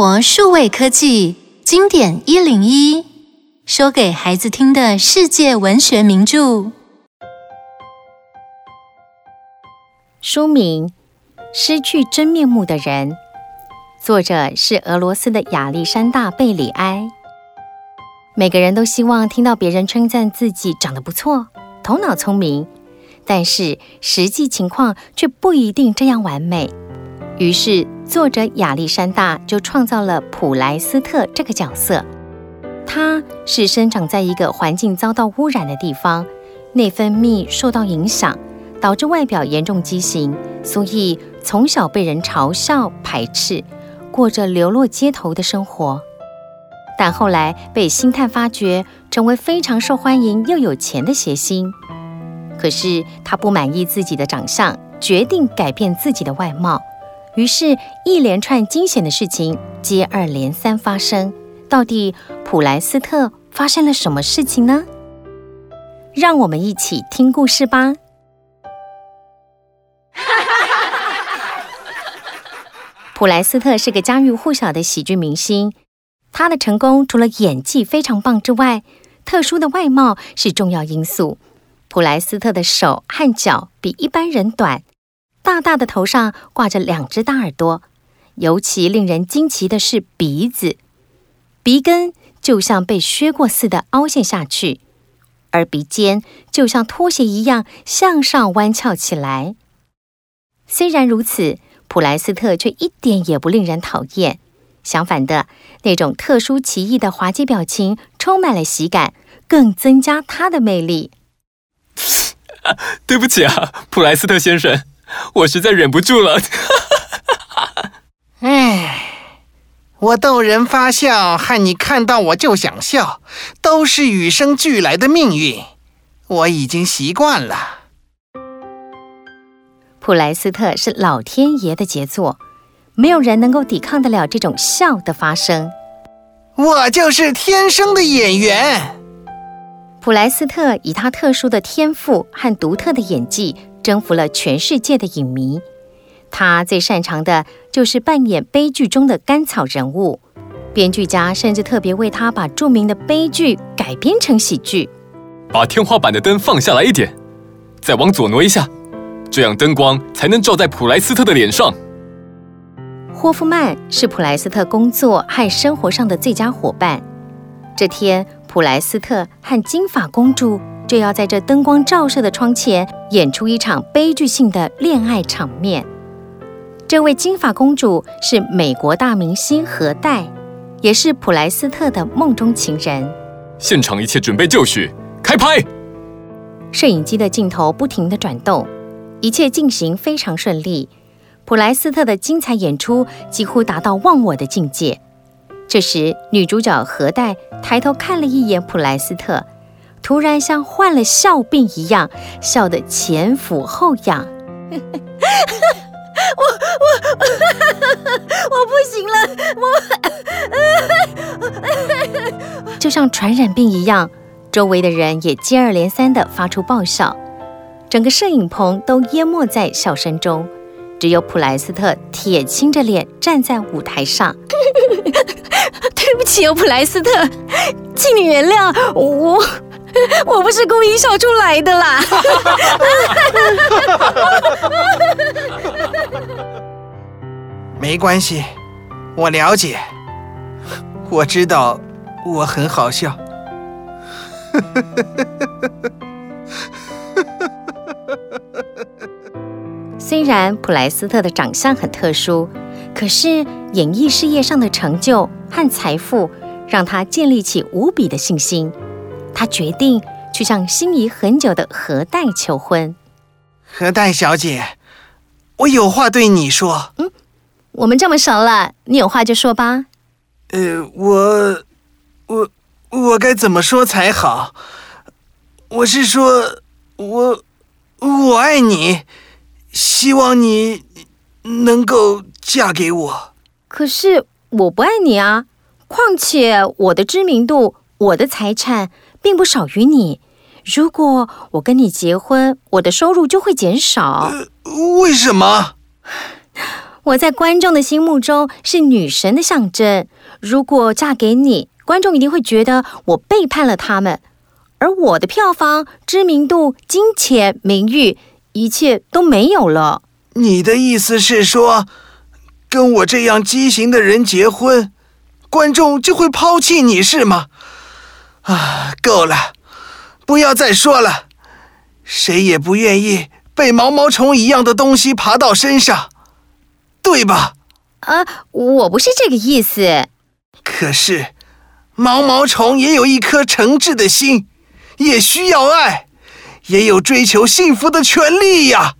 活数位科技经典一零一，说给孩子听的世界文学名著。书名《失去真面目的人》，作者是俄罗斯的亚历山大·贝里埃。每个人都希望听到别人称赞自己长得不错、头脑聪明，但是实际情况却不一定这样完美。于是，作者亚历山大就创造了普莱斯特这个角色。他是生长在一个环境遭到污染的地方，内分泌受到影响，导致外表严重畸形，所以从小被人嘲笑、排斥，过着流落街头的生活。但后来被星探发掘，成为非常受欢迎又有钱的谐星。可是他不满意自己的长相，决定改变自己的外貌。于是，一连串惊险的事情接二连三发生。到底普莱斯特发生了什么事情呢？让我们一起听故事吧。普莱斯特是个家喻户晓的喜剧明星，他的成功除了演技非常棒之外，特殊的外貌是重要因素。普莱斯特的手和脚比一般人短。大大的头上挂着两只大耳朵，尤其令人惊奇的是鼻子，鼻根就像被削过似的凹陷下去，而鼻尖就像拖鞋一样向上弯翘起来。虽然如此，普莱斯特却一点也不令人讨厌，相反的，那种特殊奇异的滑稽表情充满了喜感，更增加他的魅力。对不起啊，普莱斯特先生。我实在忍不住了。哎，我逗人发笑，和你看到我就想笑，都是与生俱来的命运。我已经习惯了。普莱斯特是老天爷的杰作，没有人能够抵抗得了这种笑的发生。我就是天生的演员。普莱斯特以他特殊的天赋和独特的演技。征服了全世界的影迷。他最擅长的就是扮演悲剧中的甘草人物。编剧家甚至特别为他把著名的悲剧改编成喜剧。把天花板的灯放下来一点，再往左挪一下，这样灯光才能照在普莱斯特的脸上。霍夫曼是普莱斯特工作和生活上的最佳伙伴。这天，普莱斯特和金发公主。就要在这灯光照射的窗前演出一场悲剧性的恋爱场面。这位金发公主是美国大明星何黛，也是普莱斯特的梦中情人。现场一切准备就绪，开拍。摄影机的镜头不停地转动，一切进行非常顺利。普莱斯特的精彩演出几乎达到忘我的境界。这时，女主角何黛抬头看了一眼普莱斯特。突然像患了笑病一样，笑得前俯后仰。我我 我不行了，我 就像传染病一样，周围的人也接二连三地发出爆笑，整个摄影棚都淹没在笑声中，只有普莱斯特铁青着脸站在舞台上。对不起哦，普莱斯特，请你原谅我。我不是故意笑出来的啦！没关系，我了解，我知道我很好笑。虽然普莱斯特的长相很特殊，可是演艺事业上的成就和财富让他建立起无比的信心。他决定去向心仪很久的何代求婚。何代小姐，我有话对你说。嗯，我们这么熟了，你有话就说吧。呃，我，我，我该怎么说才好？我是说，我，我爱你，希望你能够嫁给我。可是我不爱你啊！况且我的知名度，我的财产。并不少于你。如果我跟你结婚，我的收入就会减少。呃，为什么？我在观众的心目中是女神的象征。如果嫁给你，观众一定会觉得我背叛了他们，而我的票房、知名度、金钱、名誉，一切都没有了。你的意思是说，跟我这样畸形的人结婚，观众就会抛弃你是吗？啊，够了，不要再说了。谁也不愿意被毛毛虫一样的东西爬到身上，对吧？啊，我不是这个意思。可是，毛毛虫也有一颗诚挚的心，也需要爱，也有追求幸福的权利呀。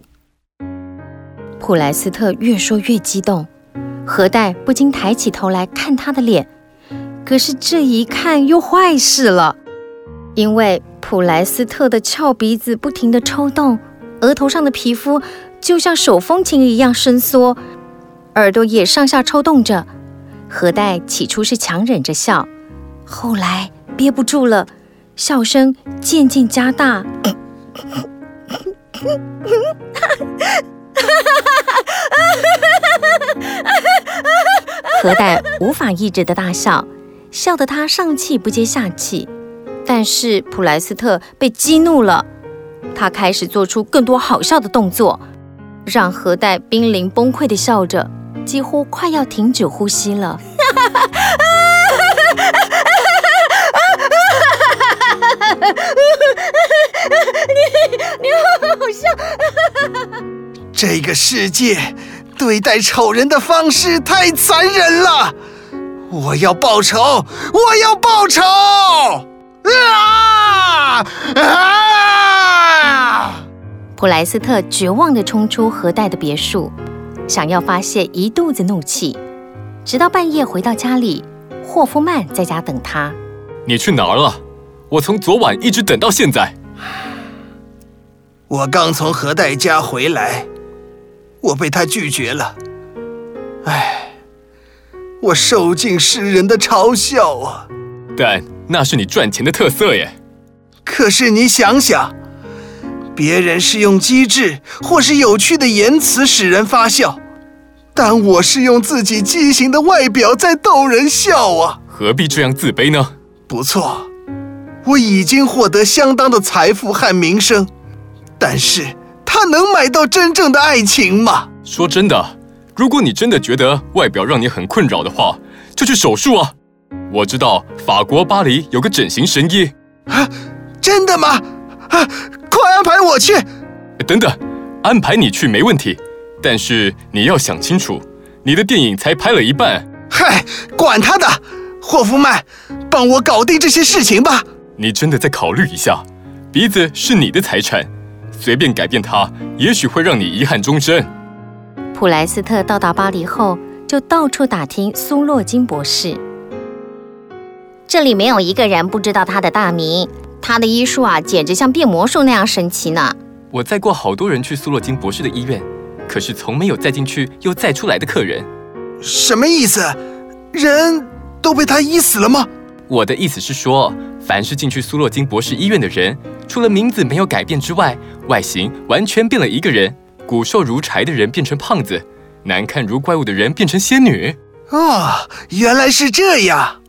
普莱斯特越说越激动，何代不禁抬起头来看他的脸。可是这一看又坏事了，因为普莱斯特的翘鼻子不停地抽动，额头上的皮肤就像手风琴一样伸缩，耳朵也上下抽动着。何代起初是强忍着笑，后来憋不住了，笑声渐渐加大。何代无法抑制的大笑。笑得他上气不接下气，但是普莱斯特被激怒了，他开始做出更多好笑的动作，让何代濒临崩溃的笑着，几乎快要停止呼吸了。你你好好笑！这个世界对待丑人的方式太残忍了。我要报仇！我要报仇！啊！啊！普莱斯特绝望地冲出何代的别墅，想要发泄一肚子怒气。直到半夜回到家里，霍夫曼在家等他。你去哪儿了？我从昨晚一直等到现在。我刚从何代家回来，我被他拒绝了。唉。我受尽世人的嘲笑啊！但那是你赚钱的特色耶。可是你想想，别人是用机智或是有趣的言辞使人发笑，但我是用自己畸形的外表在逗人笑啊！何必这样自卑呢？不错，我已经获得相当的财富和名声，但是他能买到真正的爱情吗？说真的。如果你真的觉得外表让你很困扰的话，就去手术啊！我知道法国巴黎有个整形神医。啊，真的吗？啊，快安排我去！等等，安排你去没问题，但是你要想清楚，你的电影才拍了一半。嗨，管他的，霍夫曼，帮我搞定这些事情吧。你真的再考虑一下，鼻子是你的财产，随便改变它，也许会让你遗憾终身。普莱斯特到达巴黎后，就到处打听苏洛金博士。这里没有一个人不知道他的大名，他的医术啊，简直像变魔术那样神奇呢。我载过好多人去苏洛金博士的医院，可是从没有载进去又载出来的客人。什么意思？人都被他医死了吗？我的意思是说，凡是进去苏洛金博士医院的人，除了名字没有改变之外，外形完全变了一个人。骨瘦如柴的人变成胖子，难看如怪物的人变成仙女。哦，原来是这样。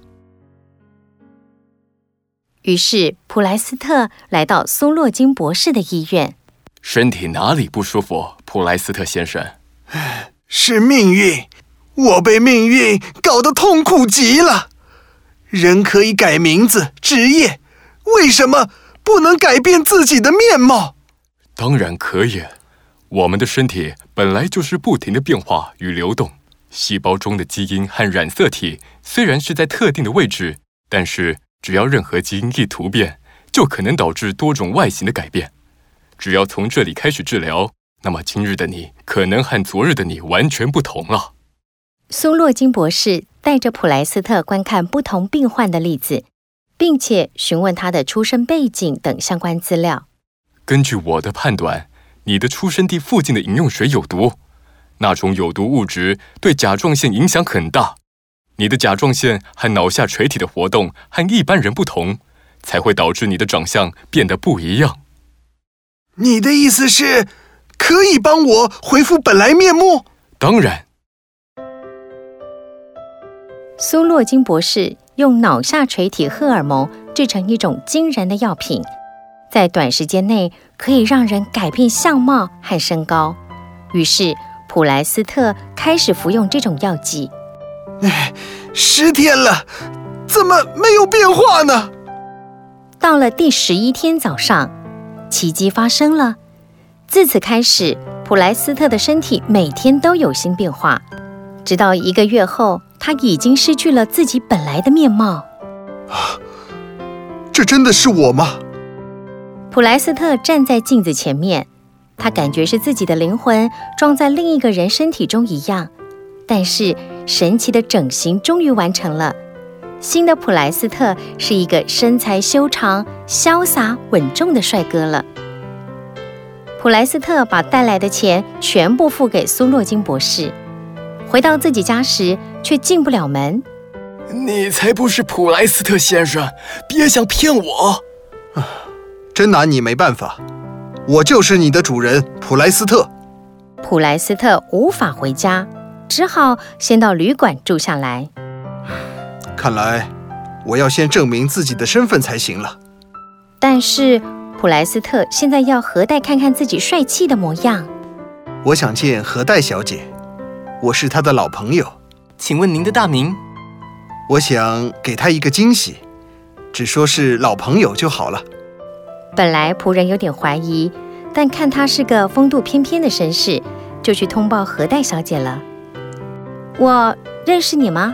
于是普莱斯特来到苏洛金博士的医院。身体哪里不舒服，普莱斯特先生？是命运，我被命运搞得痛苦极了。人可以改名字、职业，为什么不能改变自己的面貌？当然可以。我们的身体本来就是不停的变化与流动，细胞中的基因和染色体虽然是在特定的位置，但是只要任何基因一突变，就可能导致多种外形的改变。只要从这里开始治疗，那么今日的你可能和昨日的你完全不同了。苏洛金博士带着普莱斯特观看不同病患的例子，并且询问他的出生背景等相关资料。根据我的判断。你的出生地附近的饮用水有毒那种有毒物质对甲状腺影响很大。你的甲状腺和脑下垂体的活动和一般人不同才会导致你的长相变得不一样。你的意思是可以帮我恢复本来面目？当然。苏洛金博士用脑下垂体荷尔蒙制成一种惊人的药品在短时间内可以让人改变相貌和身高。于是普莱斯特开始服用这种药剂。哎，十天了，怎么没有变化呢？到了第十一天早上，奇迹发生了。自此开始，普莱斯特的身体每天都有新变化，直到一个月后，他已经失去了自己本来的面貌。啊，这真的是我吗？普莱斯特站在镜子前面，他感觉是自己的灵魂装在另一个人身体中一样。但是神奇的整形终于完成了，新的普莱斯特是一个身材修长、潇洒稳重的帅哥了。普莱斯特把带来的钱全部付给苏洛金博士，回到自己家时却进不了门。你才不是普莱斯特先生，别想骗我！啊，真拿你没办法，我就是你的主人普莱斯特。普莱斯特无法回家，只好先到旅馆住下来。看来我要先证明自己的身份才行了。但是。普莱斯特现在要何代看看自己帅气的模样。我想见何代小姐，我是她的老朋友。请问您的大名？我想给她一个惊喜，只说是老朋友就好了。本来仆人有点怀疑，但看他是个风度翩翩的绅士，就去通报何代小姐了。我认识你吗？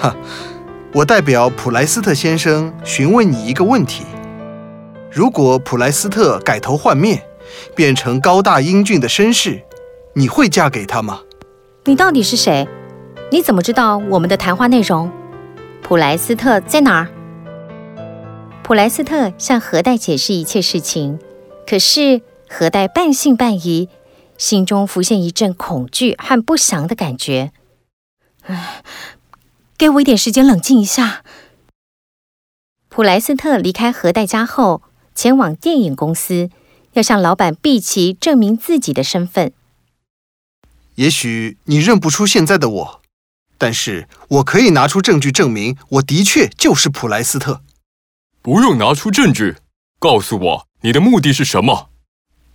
哈，我代表普莱斯特先生询问你一个问题。如果普莱斯特改头换面，变成高大英俊的绅士，你会嫁给他吗？你到底是谁？你怎么知道我们的谈话内容？普莱斯特在哪儿？普莱斯特向何代解释一切事情，可是何代半信半疑，心中浮现一阵恐惧和不祥的感觉。唉，给我一点时间冷静一下。普莱斯特离开何代家后。前往电影公司，要向老板毕奇证明自己的身份。也许你认不出现在的我，但是我可以拿出证据证明我的确就是普莱斯特。不用拿出证据，告诉我你的目的是什么？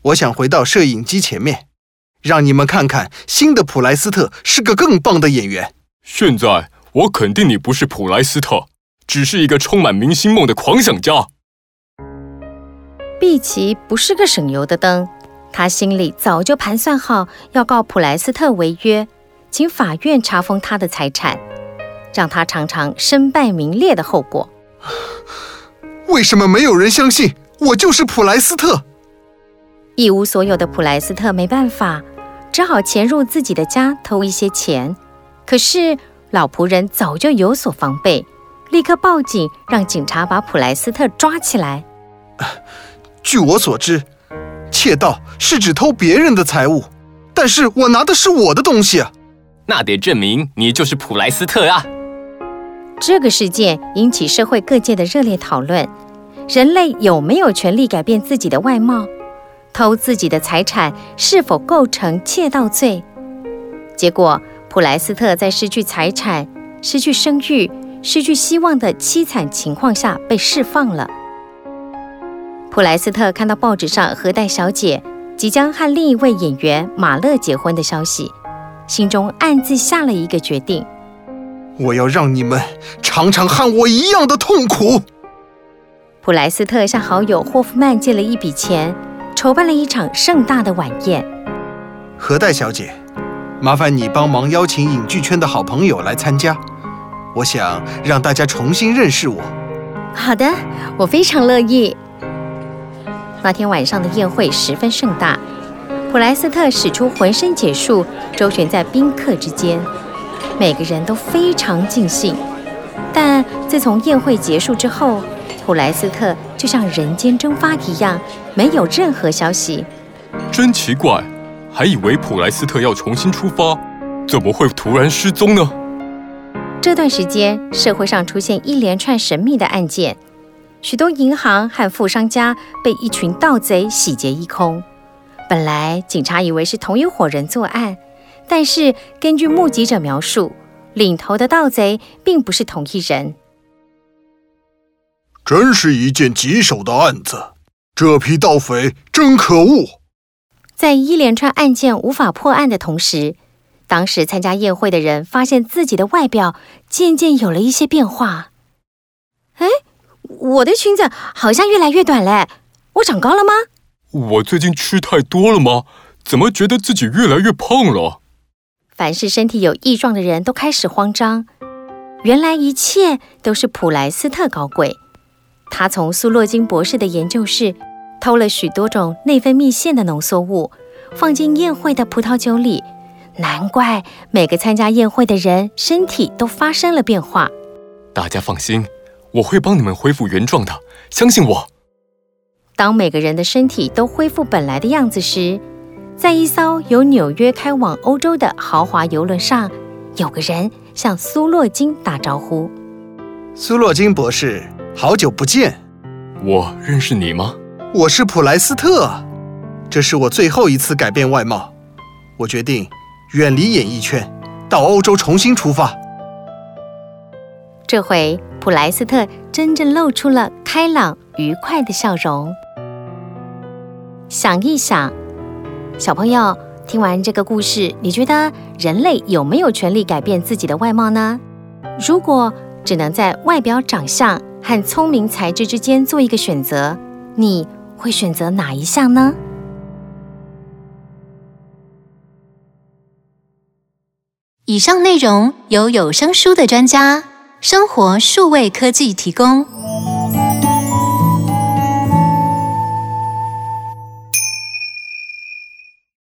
我想回到摄影机前面，让你们看看新的普莱斯特是个更棒的演员。现在我肯定你不是普莱斯特，只是一个充满明星梦的狂想家。碧琪不是个省油的灯，他心里早就盘算好要告普莱斯特违约，请法院查封他的财产，让他尝尝身败名裂的后果。为什么没有人相信我就是普莱斯特？一无所有的普莱斯特没办法，只好潜入自己的家偷一些钱。可是老仆人早就有所防备，立刻报警，让警察把普莱斯特抓起来。据我所知，窃盗是指偷别人的财物，但是我拿的是我的东西啊。那得证明你就是普莱斯特啊！这个事件引起社会各界的热烈讨论：人类有没有权利改变自己的外貌？偷自己的财产是否构成窃盗罪？结果，普莱斯特在失去财产、失去声誉、失去希望的凄惨情况下被释放了。普莱斯特看到报纸上何代小姐即将和另一位演员马勒结婚的消息，心中暗自下了一个决定：我要让你们尝尝和我一样的痛苦。普莱斯特向好友霍夫曼借了一笔钱，筹办了一场盛大的晚宴。何代小姐，麻烦你帮忙邀请影剧圈的好朋友来参加，我想让大家重新认识我。好的，我非常乐意。那天晚上的宴会十分盛大，普莱斯特使出浑身解数周旋在宾客之间，每个人都非常尽兴。但自从宴会结束之后，普莱斯特就像人间蒸发一样，没有任何消息。真奇怪，还以为普莱斯特要重新出发，怎么会突然失踪呢？这段时间，社会上出现一连串神秘的案件。许多银行和富商家被一群盗贼洗劫一空。本来警察以为是同一伙人作案，但是根据目击者描述，领头的盗贼并不是同一人。真是一件棘手的案子，这批盗匪真可恶。在一连串案件无法破案的同时，当时参加宴会的人发现自己的外表渐渐有了一些变化。哎，我的裙子好像越来越短嘞，我长高了吗？我最近吃太多了吗？怎么觉得自己越来越胖了？凡是身体有异状的人都开始慌张。原来一切都是普莱斯特搞鬼。他从苏洛金博士的研究室偷了许多种内分泌腺的浓缩物，放进宴会的葡萄酒里。难怪每个参加宴会的人身体都发生了变化。大家放心，我会帮你们恢复原状的，相信我。当每个人的身体都恢复本来的样子时，在一艘由纽约开往欧洲的豪华游轮上，有个人向苏洛金打招呼：“苏洛金博士。”好久不见，我认识你吗？我是普莱斯特，这是我最后一次改变外貌。我决定远离演艺圈，到欧洲重新出发。这回普莱斯特真正露出了开朗愉快的笑容。想一想，小朋友，听完这个故事，你觉得人类有没有权利改变自己的外貌呢？如果只能在外表长相和聪明才智之间做一个选择，你会选择哪一项呢？以上内容由有声书的专家生活数位科技提供。